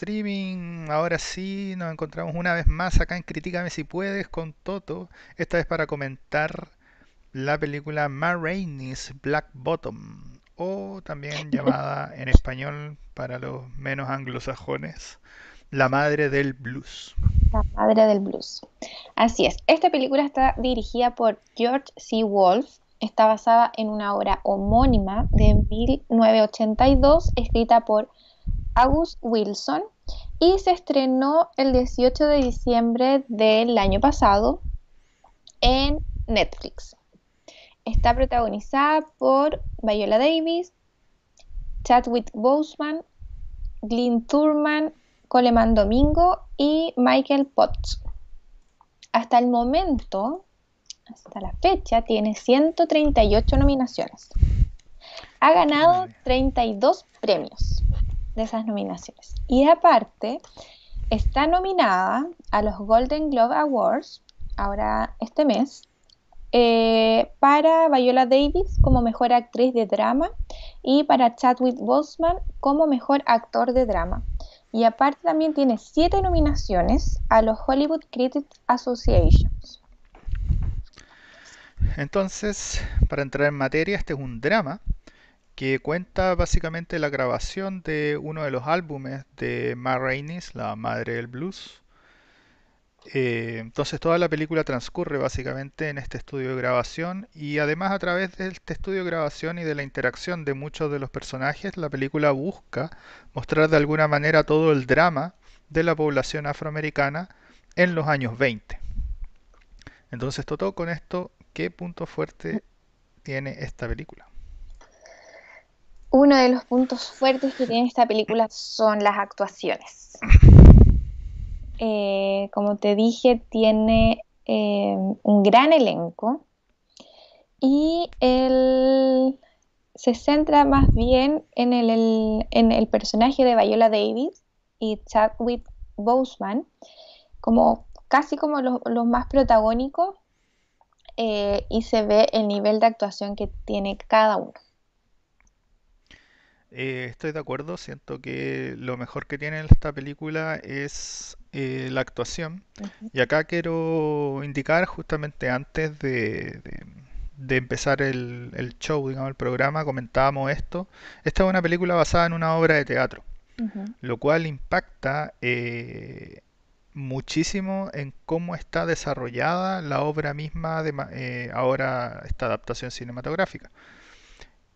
streaming. Ahora sí, nos encontramos una vez más acá en Critícame si puedes con Toto. Esta vez para comentar la película Ma Black Bottom, o también llamada en español para los menos anglosajones, La Madre del Blues. La Madre del Blues. Así es. Esta película está dirigida por George C. Wolfe. Está basada en una obra homónima de 1982 escrita por August Wilson y se estrenó el 18 de diciembre del año pasado en Netflix. Está protagonizada por Viola Davis, Chadwick Boseman, Glyn Thurman, Coleman Domingo y Michael Potts. Hasta el momento, hasta la fecha, tiene 138 nominaciones. Ha ganado 32 premios de esas nominaciones. Y aparte, está nominada a los Golden Globe Awards, ahora este mes, eh, para Viola Davis como mejor actriz de drama y para Chadwick Boseman como mejor actor de drama. Y aparte también tiene siete nominaciones a los Hollywood Critics Association. Entonces, para entrar en materia, este es un drama que cuenta básicamente la grabación de uno de los álbumes de Ma Rainey, la madre del blues. Eh, entonces toda la película transcurre básicamente en este estudio de grabación y además a través de este estudio de grabación y de la interacción de muchos de los personajes, la película busca mostrar de alguna manera todo el drama de la población afroamericana en los años 20. Entonces, todo con esto, ¿qué punto fuerte tiene esta película? Uno de los puntos fuertes que tiene esta película son las actuaciones. Eh, como te dije, tiene eh, un gran elenco y él se centra más bien en el, personaje de Viola Davis y Chadwick Boseman, como casi como los, más protagónicos, eh, y se ve el nivel de actuación que tiene cada uno. Eh, estoy de acuerdo, siento que lo mejor que tiene esta película es eh, la actuación. Y acá quiero indicar justamente antes de, empezar el, show, digamos, el programa, comentábamos esto. Esta es una película basada en una obra de teatro, lo cual impacta eh, muchísimo en cómo está desarrollada la obra misma de ahora esta adaptación cinematográfica.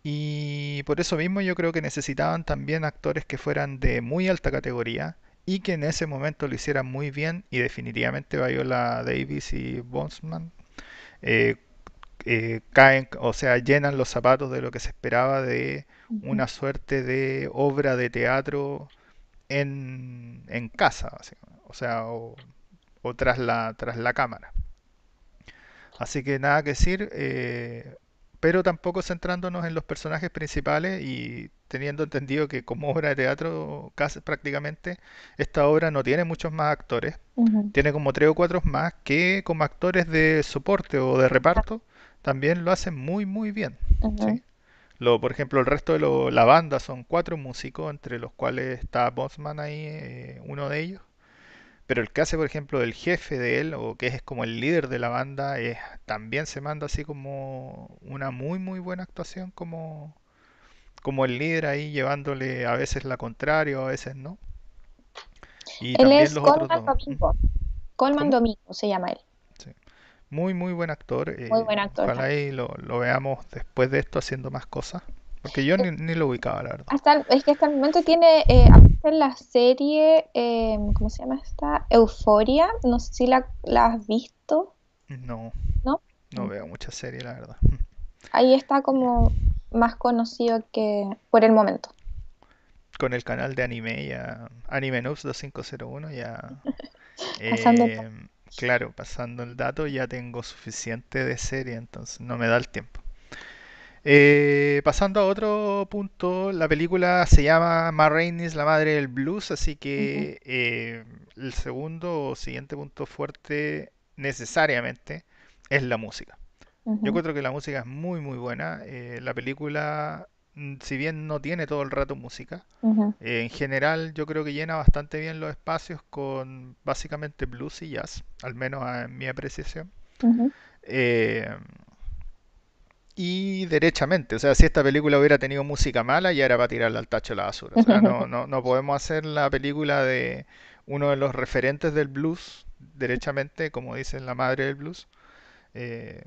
Y por eso mismo yo creo que necesitaban también actores que fueran de muy alta categoría y que en ese momento lo hicieran muy bien y definitivamente Viola Davis y Bosman eh, eh, caen, o sea, llenan los zapatos de lo que se esperaba de una suerte de obra de teatro en, en casa, o sea, o, tras, la, tras la cámara. Así que nada que decir, eh, pero tampoco centrándonos en los personajes principales y teniendo entendido que como obra de teatro casi prácticamente esta obra no tiene muchos más actores, tiene como tres o cuatro más que como actores de soporte o de reparto también lo hacen muy muy bien. Lo, por ejemplo, el resto de la banda son cuatro músicos, entre los cuales está Bosman ahí, eh, uno de ellos. Pero el que hace, por ejemplo, del jefe de él, o que es como el líder de la banda, es, también se manda así como una muy, muy buena actuación como, como el líder ahí llevándole a veces la contraria, a veces no. Y él es Colman Domingo. Colman Domingo se llama él. Muy, muy buen actor. Muy buen actor. Ojalá ahí lo, lo veamos después de esto haciendo más cosas. Porque yo ni, lo ubicaba, la verdad. Hasta, es que hasta el momento tiene eh, la serie, eh, ¿cómo se llama esta? Euforia. No sé si la, has visto. No. ¿No? No veo mucha serie, la verdad. Ahí está como más conocido que por el momento. Con el canal de anime ya. Anime News 2501 ya. pasando eh, claro, pasando el dato ya tengo suficiente de serie, entonces no me da el tiempo. Eh, pasando a otro punto, la película se llama Ma Rainey's la madre del blues, así que eh, el segundo o siguiente punto fuerte necesariamente es la música. Yo creo que la música es muy muy buena. Eh, la película mm, si bien no tiene todo el rato música, eh, en general yo creo que llena bastante bien los espacios con básicamente blues y jazz, al menos en mi apreciación. Eh, y derechamente, o sea, si esta película hubiera tenido música mala, ya era para tirarla al tacho de la basura. O sea, no, no, no podemos hacer la película de uno de los referentes del blues, derechamente, como dice la madre del blues. Eh,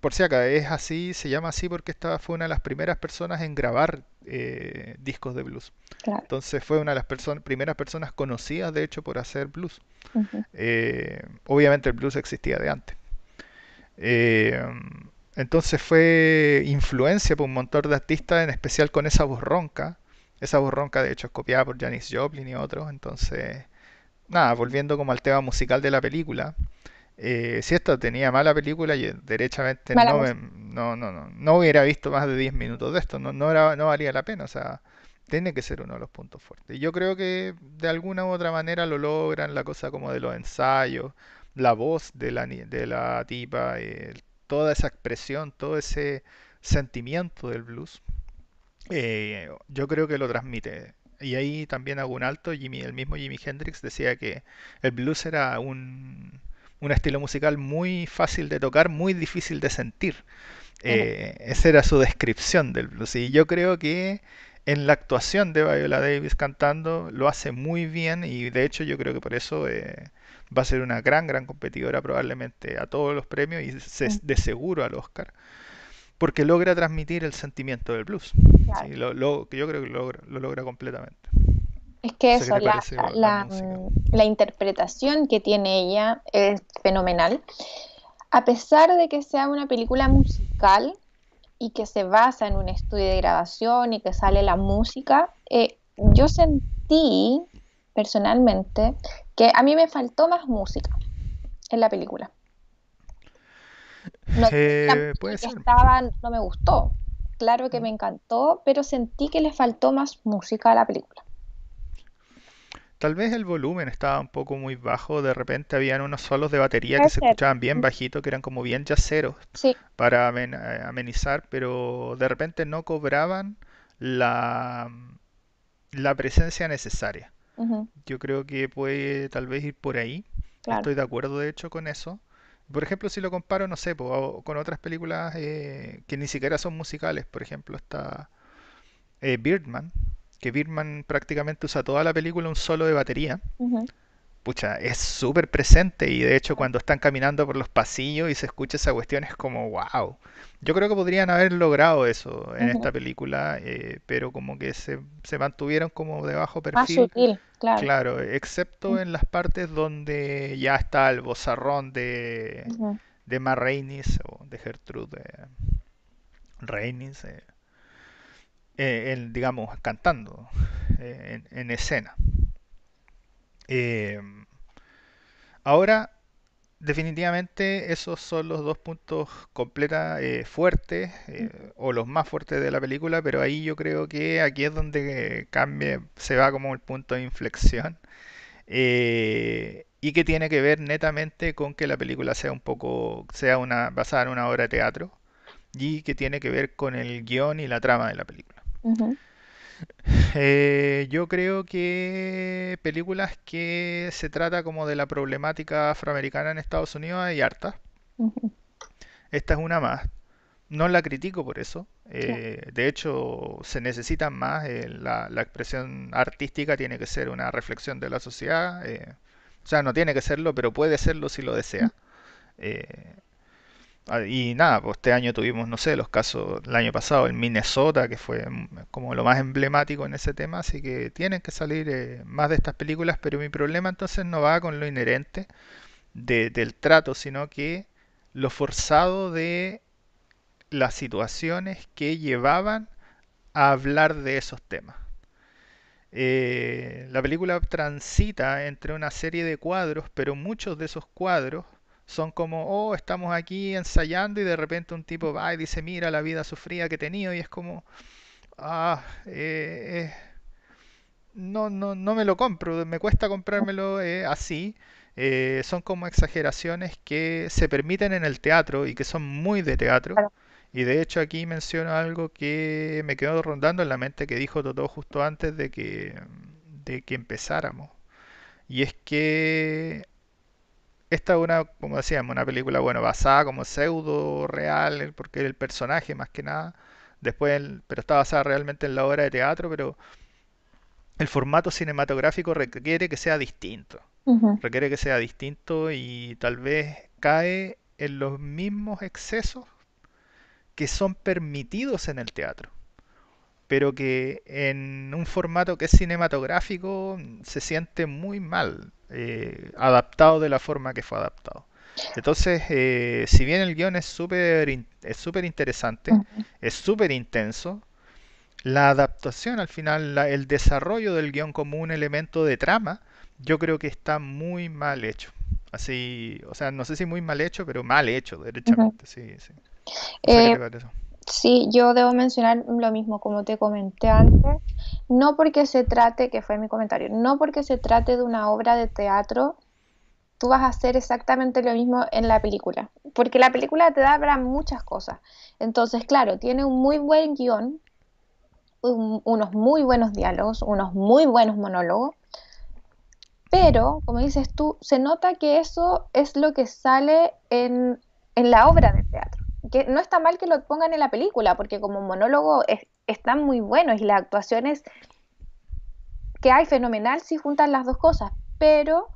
por si acá, es así, se llama así porque esta fue una de las primeras personas en grabar eh, discos de blues. Claro. Entonces fue una de las perso- primeras personas conocidas, de hecho, por hacer blues. Eh, obviamente el blues existía de antes. Eh, entonces fue influencia por un montón de artistas, en especial con esa voz ronca. Esa voz ronca, de hecho, es copiada por Janis Joplin y otros. Entonces, nada, volviendo como al tema musical de la película. eh, si esto tenía mala película, yo derechamente Mala no, me- no, no, no, no hubiera visto más de 10 minutos de esto. No, no, era, no valía la pena. O sea, tiene que ser uno de los puntos fuertes. Y yo creo que de alguna u otra manera lo logran, la cosa como de los ensayos, la voz de la, de la tipa, eh, toda esa expresión, todo ese sentimiento del blues, eh, yo creo que lo transmite. Y ahí también hago un alto, Jimmy, el mismo Jimi Hendrix decía que el blues era un, un estilo musical muy fácil de tocar, muy difícil de sentir. Eh, esa era su descripción del blues. Y yo creo que en la actuación de Viola Davis cantando lo hace muy bien y de hecho yo creo que por eso eh, va a ser una gran, gran competidora probablemente a todos los premios y se- ujú, de seguro al Oscar, porque logra transmitir el sentimiento del blues. Claro. Sí, lo, yo creo que lo logra, lo logra completamente. Es que eso, la, mm, la interpretación que tiene ella es fenomenal. A pesar de que sea una película musical y que se basa en un estudio de grabación y que sale la música, eh, yo sentí personalmente que a mí me faltó más música en la película. No, la Eh, música puede que ser. estaba no me gustó. Claro que me encantó, pero sentí que le faltó más música a la película. Tal vez el volumen estaba un poco muy bajo, de repente habían unos solos de batería que se escuchaban bien bajito, que eran como bien yaceros Sí, para amen- eh, amenizar, pero de repente no cobraban la, la presencia necesaria. Yo creo que puede tal vez ir por ahí. claro. Estoy de acuerdo, de hecho, con eso. Por ejemplo, si lo comparo, no sé, po, con otras películas eh, que ni siquiera son musicales, por ejemplo, está eh, Birdman, que Birdman prácticamente usa toda la película un solo de batería. Pucha, es súper presente y de hecho cuando están caminando por los pasillos y se escucha esa cuestión es como wow. Yo creo que podrían haber logrado eso en esta película, eh, pero como que se, se mantuvieron como de bajo Más perfil, sutil, claro. claro, excepto en las partes donde ya está el vozarrón de, de Ma Rainey o de Gertrude Rainey, eh, eh, digamos, cantando eh, en, en escena. Eh, ahora, definitivamente, esos son los dos puntos completa eh, fuertes o los más fuertes de la película, pero ahí yo creo que aquí es donde cambia, se va como el punto de inflexión y que tiene que ver netamente con que la película sea un poco, sea una basada en una obra de teatro y que tiene que ver con el guion y la trama de la película. Eh, yo creo que películas que se trata como de la problemática afroamericana en Estados Unidos hay hartas. Esta es una más. No la critico por eso. claro. Eh, de hecho, se necesitan más. eh, la, la expresión artística tiene que ser una reflexión de la sociedad. o sea, no tiene que serlo, pero puede serlo si lo desea. Y nada, pues este año tuvimos, no sé, los casos, el año pasado en Minnesota, que fue como lo más emblemático en ese tema, así que tienen que salir eh, más de estas películas, pero mi problema entonces no va con lo inherente de- del trato, sino que lo forzado de las situaciones que llevaban a hablar de esos temas. Eh, la película transita entre una serie de cuadros, pero muchos de esos cuadros son como, oh, estamos aquí ensayando y de repente un tipo va y dice, mira la vida sufrida que he tenido y es como, ah, eh, eh, no, no, no me lo compro, me cuesta comprármelo eh, así. Eh, son como exageraciones que se permiten en el teatro y que son muy de teatro. Y de hecho aquí menciono algo que me quedó rondando en la mente que dijo Totó justo antes de que, de que empezáramos. Y es que esta es una, como decíamos, una película, bueno, basada como pseudo real, porque el personaje más que nada, después, pero está basada realmente en la obra de teatro, pero el formato cinematográfico requiere que sea distinto. Requiere que sea distinto y tal vez cae en los mismos excesos que son permitidos en el teatro, pero que en un formato que es cinematográfico se siente muy mal eh, adaptado de la forma que fue adaptado. Entonces, eh, si bien el guion es súper es súper interesante, es súper intenso, la adaptación al final, el desarrollo del guion como un elemento de trama, yo creo que está muy mal hecho. Así, o sea, no sé si muy mal hecho, pero mal hecho, derechamente, sí, sí. Eh, sí, yo debo mencionar lo mismo, como te comenté antes, no porque se trate, que fue mi comentario, no porque se trate de una obra de teatro, tú vas a hacer exactamente lo mismo en la película, porque la película te da para muchas cosas. Entonces, claro, tiene un muy buen guion, unos muy buenos diálogos, unos muy buenos monólogos, pero, como dices tú, se nota que eso es lo que sale en, en la obra de teatro que no está mal que lo pongan en la película, porque como monólogo están muy buenos y las actuaciones que hay fenomenal si juntan las dos cosas, pero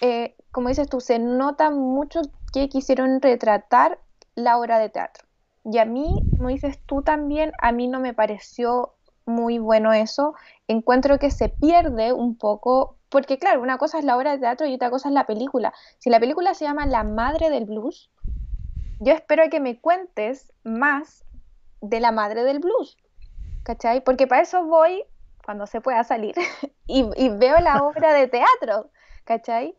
eh, como dices tú, se nota mucho que quisieron retratar la obra de teatro. Y a mí, como dices tú también, a mí no me pareció muy bueno eso. Encuentro que se pierde un poco, porque claro, una cosa es la obra de teatro y otra cosa es la película. Si la película se llama La Madre del Blues, yo espero que me cuentes más de la madre del blues, ¿cachai? Porque para eso voy cuando se pueda salir y, veo la obra de teatro, ¿cachai?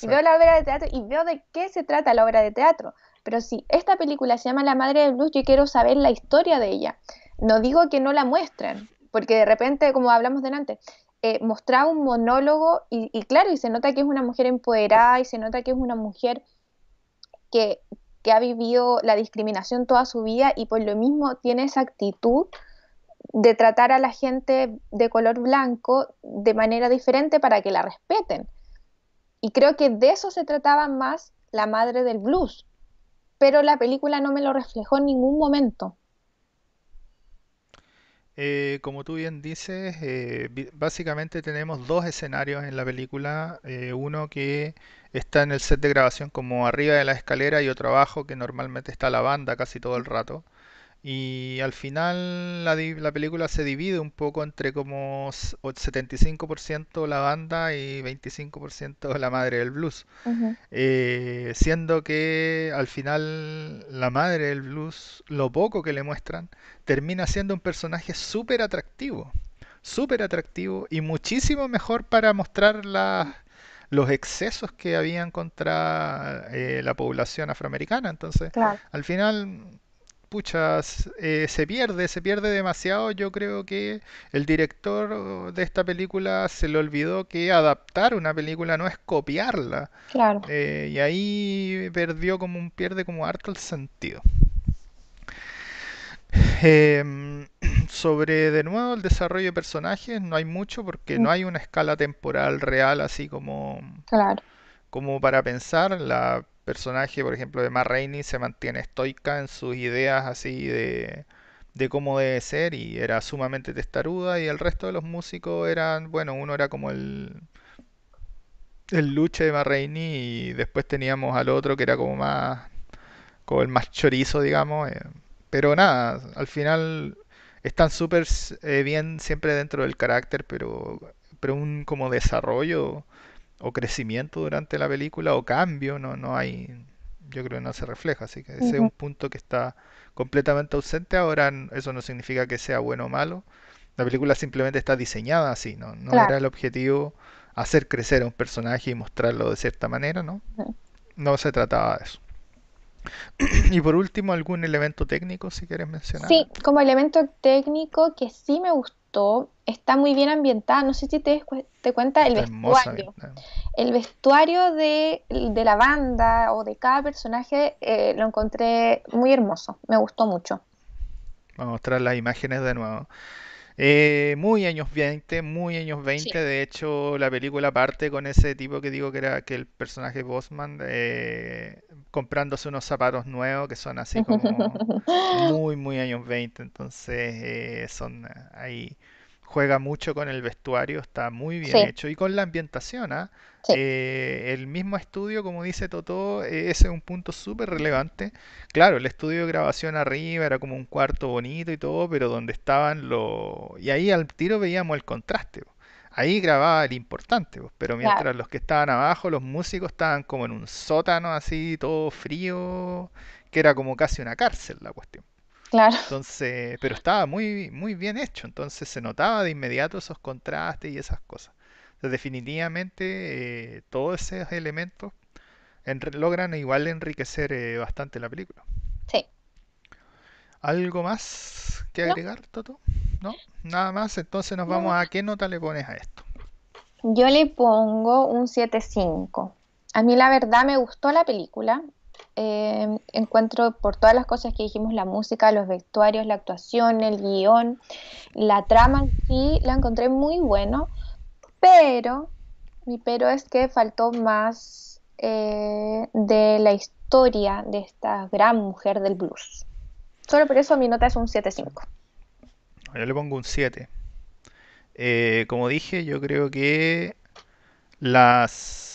Y veo la obra de teatro y veo de qué se trata la obra de teatro. Pero si esta película se llama La Madre del Blues, yo quiero saber la historia de ella. No digo que no la muestren, porque de repente, como hablamos delante, eh, mostraba un monólogo y, y, claro, y se nota que es una mujer empoderada y se nota que es una mujer que, que ha vivido la discriminación toda su vida y por lo mismo tiene esa actitud de tratar a la gente de color blanco de manera diferente para que la respeten. Y creo que de eso se trataba más la madre del blues, pero la película no me lo reflejó en ningún momento. Eh, como tú bien dices, eh, básicamente tenemos dos escenarios en la película. Eh, uno que está en el set de grabación como arriba de la escalera y otro abajo que normalmente está la banda casi todo el rato. Y al final la, la película se divide un poco entre como 75% la banda y 25% la madre del blues. Eh, siendo que al final la madre del blues, lo poco que le muestran, termina siendo un personaje súper atractivo. Súper atractivo y muchísimo mejor para mostrar los excesos que habían contra eh, la población afroamericana. Entonces, al final pucha, eh, se pierde, se pierde demasiado. Yo creo que el director de esta película se le olvidó que adaptar una película no es copiarla. Claro. Eh, y ahí perdió como un pierde como harto el sentido. Em, sobre de nuevo el desarrollo de personajes no hay mucho porque no mm. hay una escala temporal real así como claro. como para pensar la personaje, por ejemplo, de Matt Rainey se mantiene estoica en sus ideas así de, de cómo debe ser y era sumamente testaruda y el resto de los músicos eran, bueno, uno era como el el luche de Matt Rainey y después teníamos al otro que era como más como el más chorizo, digamos, eh, pero nada, al final están súper eh, bien siempre dentro del carácter, pero pero un como desarrollo o crecimiento durante la película o cambio, no, no hay, yo creo que no se refleja, así que ese es un punto que está completamente ausente. Ahora eso no significa que sea bueno o malo, la película simplemente está diseñada así, no, no era el objetivo hacer crecer a un personaje y mostrarlo de cierta manera, ¿no? No se trataba de eso. Y por último, algún elemento técnico, si quieres mencionar. Sí, como elemento técnico que sí me gustó gustó, está muy bien ambientada, no sé si te, te cuenta el vestuario. El vestuario de, la banda o de cada personaje eh, lo encontré muy hermoso, me gustó mucho. Vamos a mostrar las imágenes de nuevo. Eh, muy años 20, muy años 20. De hecho, la película parte con ese tipo que digo que era que el personaje Bosman eh, comprándose unos zapatos nuevos que son así como muy, muy años 20. Entonces, eh, son ahí juega mucho con el vestuario, está muy bien hecho y con la ambientación. ¿ah? Eh, el mismo estudio, como dice Toto, eh, ese es un punto súper relevante. Claro, el estudio de grabación arriba era como un cuarto bonito y todo, pero donde estaban los... Y ahí al tiro veíamos el contraste. Ahí grababa el importante, pero mientras los que estaban abajo, los músicos estaban como en un sótano así, todo frío, que era como casi una cárcel la cuestión. Claro. Entonces, pero estaba muy, muy bien hecho, entonces se notaba de inmediato esos contrastes y esas cosas. definitivamente eh, todos esos elementos logran igual enriquecer eh, bastante la película. Sí. ¿Algo más que agregar, Toto? ¿No? Nada más, entonces nos vamos a qué nota le pones a esto. Yo le pongo un 7.5. A mí la verdad me gustó la película. Eh, encuentro por todas las cosas que dijimos, la música, los vestuarios, la actuación, el guion, la trama sí, la encontré muy bueno, pero mi pero es que faltó más eh, de la historia de esta gran mujer del blues. Solo por eso mi nota es un 7.5. Yo le pongo un 7. Eh, como dije, yo creo que las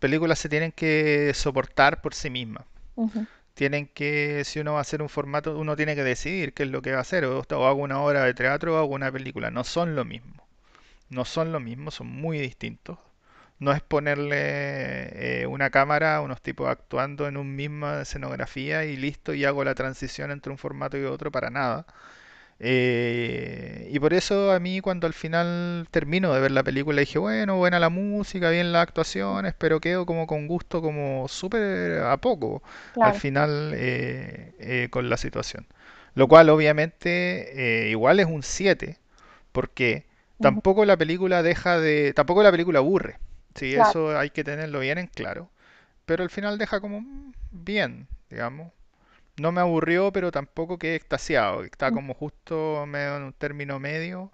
películas se tienen que soportar por sí mismas. Tienen que, si uno va a hacer un formato, uno tiene que decidir qué es lo que va a hacer. O, hago una obra de teatro o hago una película. No son lo mismo. No son lo mismo, son muy distintos. No es ponerle eh, una cámara a unos tipos actuando en un misma escenografía y listo y hago la transición entre un formato y otro para nada. Eh, y por eso a mí cuando al final termino de ver la película dije, bueno, buena la música, bien las actuaciones, pero quedo como con gusto como súper a poco al final eh, eh, con la situación. Lo cual obviamente igual es un 7, porque tampoco la película deja de... tampoco la película aburre. Sí, eso hay que tenerlo bien en claro. Pero al final deja como mm, bien, digamos no me aburrió, pero tampoco quedé extasiado. Está mm. como justo medio en un término medio,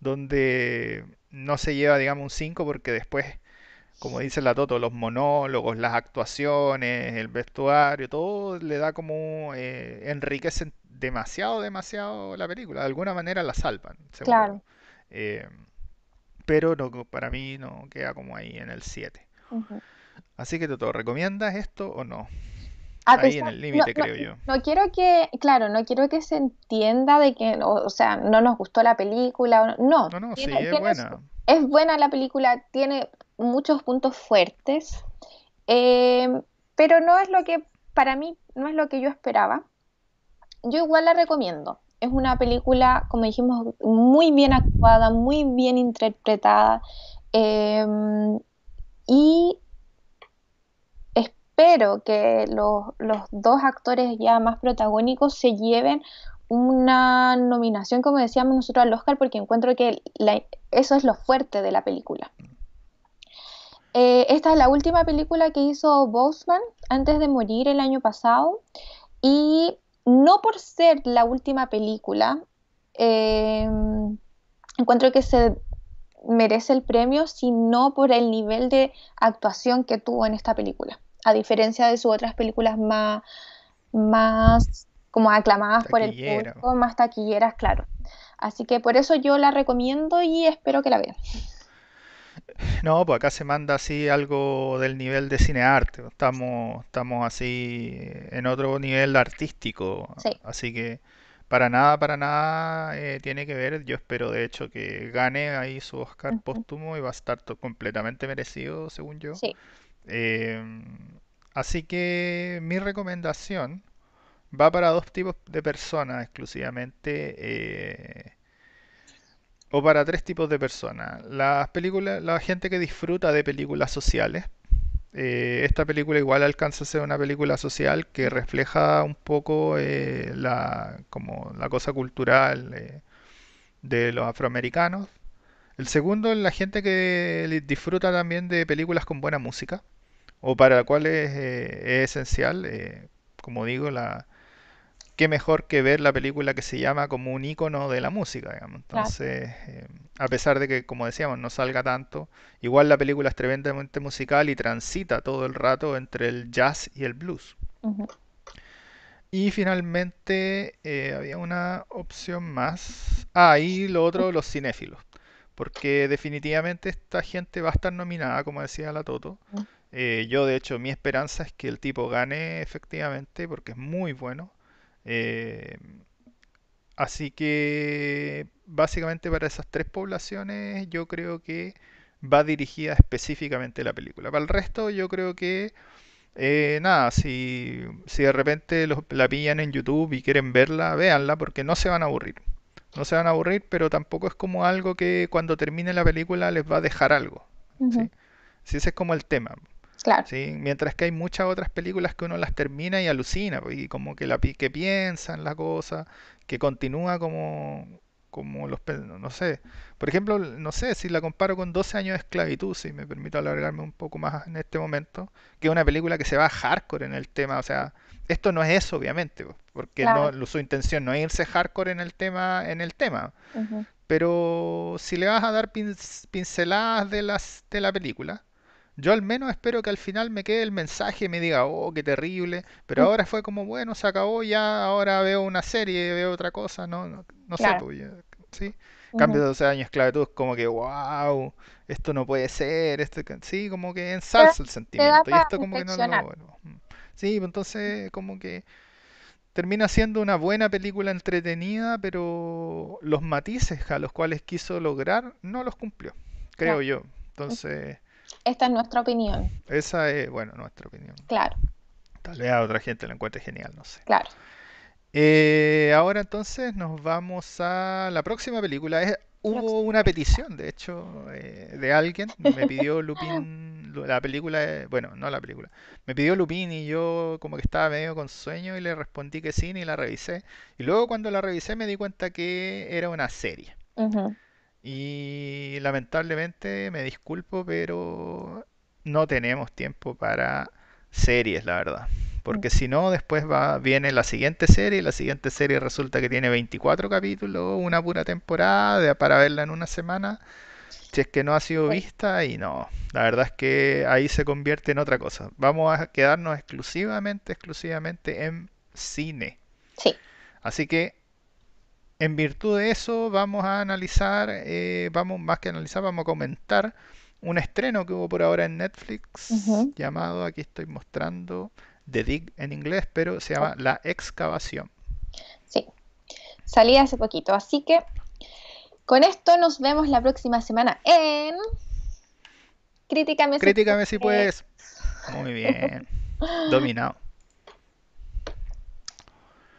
donde no se lleva, digamos, un 5, porque después, como dice la Toto, los monólogos, las actuaciones, el vestuario, todo le da como eh, enriquecen demasiado, demasiado la película. De alguna manera la salvan. Claro. Eh, pero no, para mí no queda como ahí en el 7. Así que Toto, ¿recomiendas esto o no? Ahí en el límite, creo yo. No quiero que, claro, no quiero que se entienda de que, o, sea, no nos gustó la película. No, no, no sí, es buena. Es buena la película, tiene muchos puntos fuertes, eh, pero no es lo que, para mí, no es lo que yo esperaba. Yo igual la recomiendo. Es una película, como dijimos, muy bien actuada, muy bien interpretada. Eh, y espero que los, dos actores ya más protagónicos se lleven una nominación, como decíamos nosotros, al Oscar, porque encuentro que eso es lo fuerte de la película. Eh, esta es la última película que hizo Boseman antes de morir el año pasado y no por ser la última película, eh, encuentro que se merece el premio, sino por el nivel de actuación que tuvo en esta película a diferencia de sus otras películas más, más como aclamadas por el público, más taquilleras, claro. Así que por eso yo la recomiendo y espero que la vean. No, pues acá se manda así algo del nivel de cinearte. Estamos, estamos así en otro nivel artístico. Así que para nada, para nada eh, tiene que ver. Yo espero de hecho que gane ahí su Oscar póstumo y va a estar completamente merecido, según yo. Sí. Em, así que mi recomendación va para dos tipos de personas exclusivamente. Eh, o para tres tipos de personas. Las películas, la gente que disfruta de películas sociales. Eh, esta película igual alcanza a ser una película social que refleja un poco eh, la, como la cosa cultural de los afroamericanos. El segundo la gente que disfruta también de películas con buena música, o para la cual es, eh, esencial, eh, como digo, la, qué mejor que ver la película que se llama como un icono de la música, digamos. Entonces, eh, a pesar de que, como decíamos, no salga tanto, igual la película es tremendamente musical y transita todo el rato entre el jazz y el blues. Y finalmente había una opción más. Ah, y lo otro, los cinéfilos. Porque definitivamente esta gente va a estar nominada, como decía la Toto. Eh, yo, de hecho, mi esperanza es que el tipo gane efectivamente, porque es muy bueno. Eh, así que básicamente para esas tres poblaciones yo creo que va dirigida específicamente la película. Para el resto yo creo que eh, nada, si, si de repente la pillan en YouTube y quieren verla, véanla porque no se van a aburrir. No se van a aburrir, pero tampoco es como algo que cuando termine la película les va a dejar algo. ¿sí? Si ese es como el tema. Claro. ¿sí? Mientras que hay muchas otras películas que uno las termina y alucina, pues, y como que, la, que piensa en la cosa, que continúa como, como los... no sé. Por ejemplo, no sé, si la comparo con 12 años de esclavitud, si me permito alargarme un poco más en este momento, que es una película que se va hardcore en el tema, o sea, esto no es eso, obviamente, pues, porque no, su intención no es irse hardcore en el tema, en el tema. Pero si le vas a dar pinceladas de, las, de la película, yo al menos espero que al final me quede el mensaje y me diga, oh, qué terrible. Pero mm. ahora fue como, bueno, se acabó ya, ahora veo una serie, veo otra cosa, no, no, sé, pues, ¿sí? Cambio de 12 años esclavitud es como que, wow, esto no puede ser, esto, sí, como que ensalza el sentimiento. Y esto como que no lo... Bueno, mm. sí, pues entonces como que termina siendo una buena película entretenida, pero los matices a los cuales quiso lograr no los cumplió, creo yo. Entonces... Esta es nuestra opinión. Esa es, bueno, nuestra opinión. Claro. Tal vez a otra gente lo encuentre genial, no sé. Claro. Eh, ahora entonces nos vamos a la próxima película. Es, hubo una petición, de hecho, eh, de alguien. Me pidió Lupin la película, bueno, no la película. Me pidió Lupin y yo como que estaba medio con sueño y le respondí que sí y la revisé. Y luego cuando la revisé me di cuenta que era una serie. Y lamentablemente me disculpo, pero no tenemos tiempo para series, la verdad. Porque si no, después va, viene la siguiente serie y la siguiente serie resulta que tiene 24 capítulos, una pura temporada para verla en una semana. Si es que no ha sido vista y no, la verdad es que ahí se convierte en otra cosa. Vamos a quedarnos exclusivamente, exclusivamente en cine. Sí. Así que en virtud de eso vamos a analizar, eh, vamos más que analizar, vamos a comentar un estreno que hubo por ahora en Netflix llamado, aquí estoy mostrando, The Dig en inglés, pero se llama La Excavación. Sí, salí hace poquito, así que con esto nos vemos la próxima semana en Críticame, Críticame si puedes. Muy bien, dominado.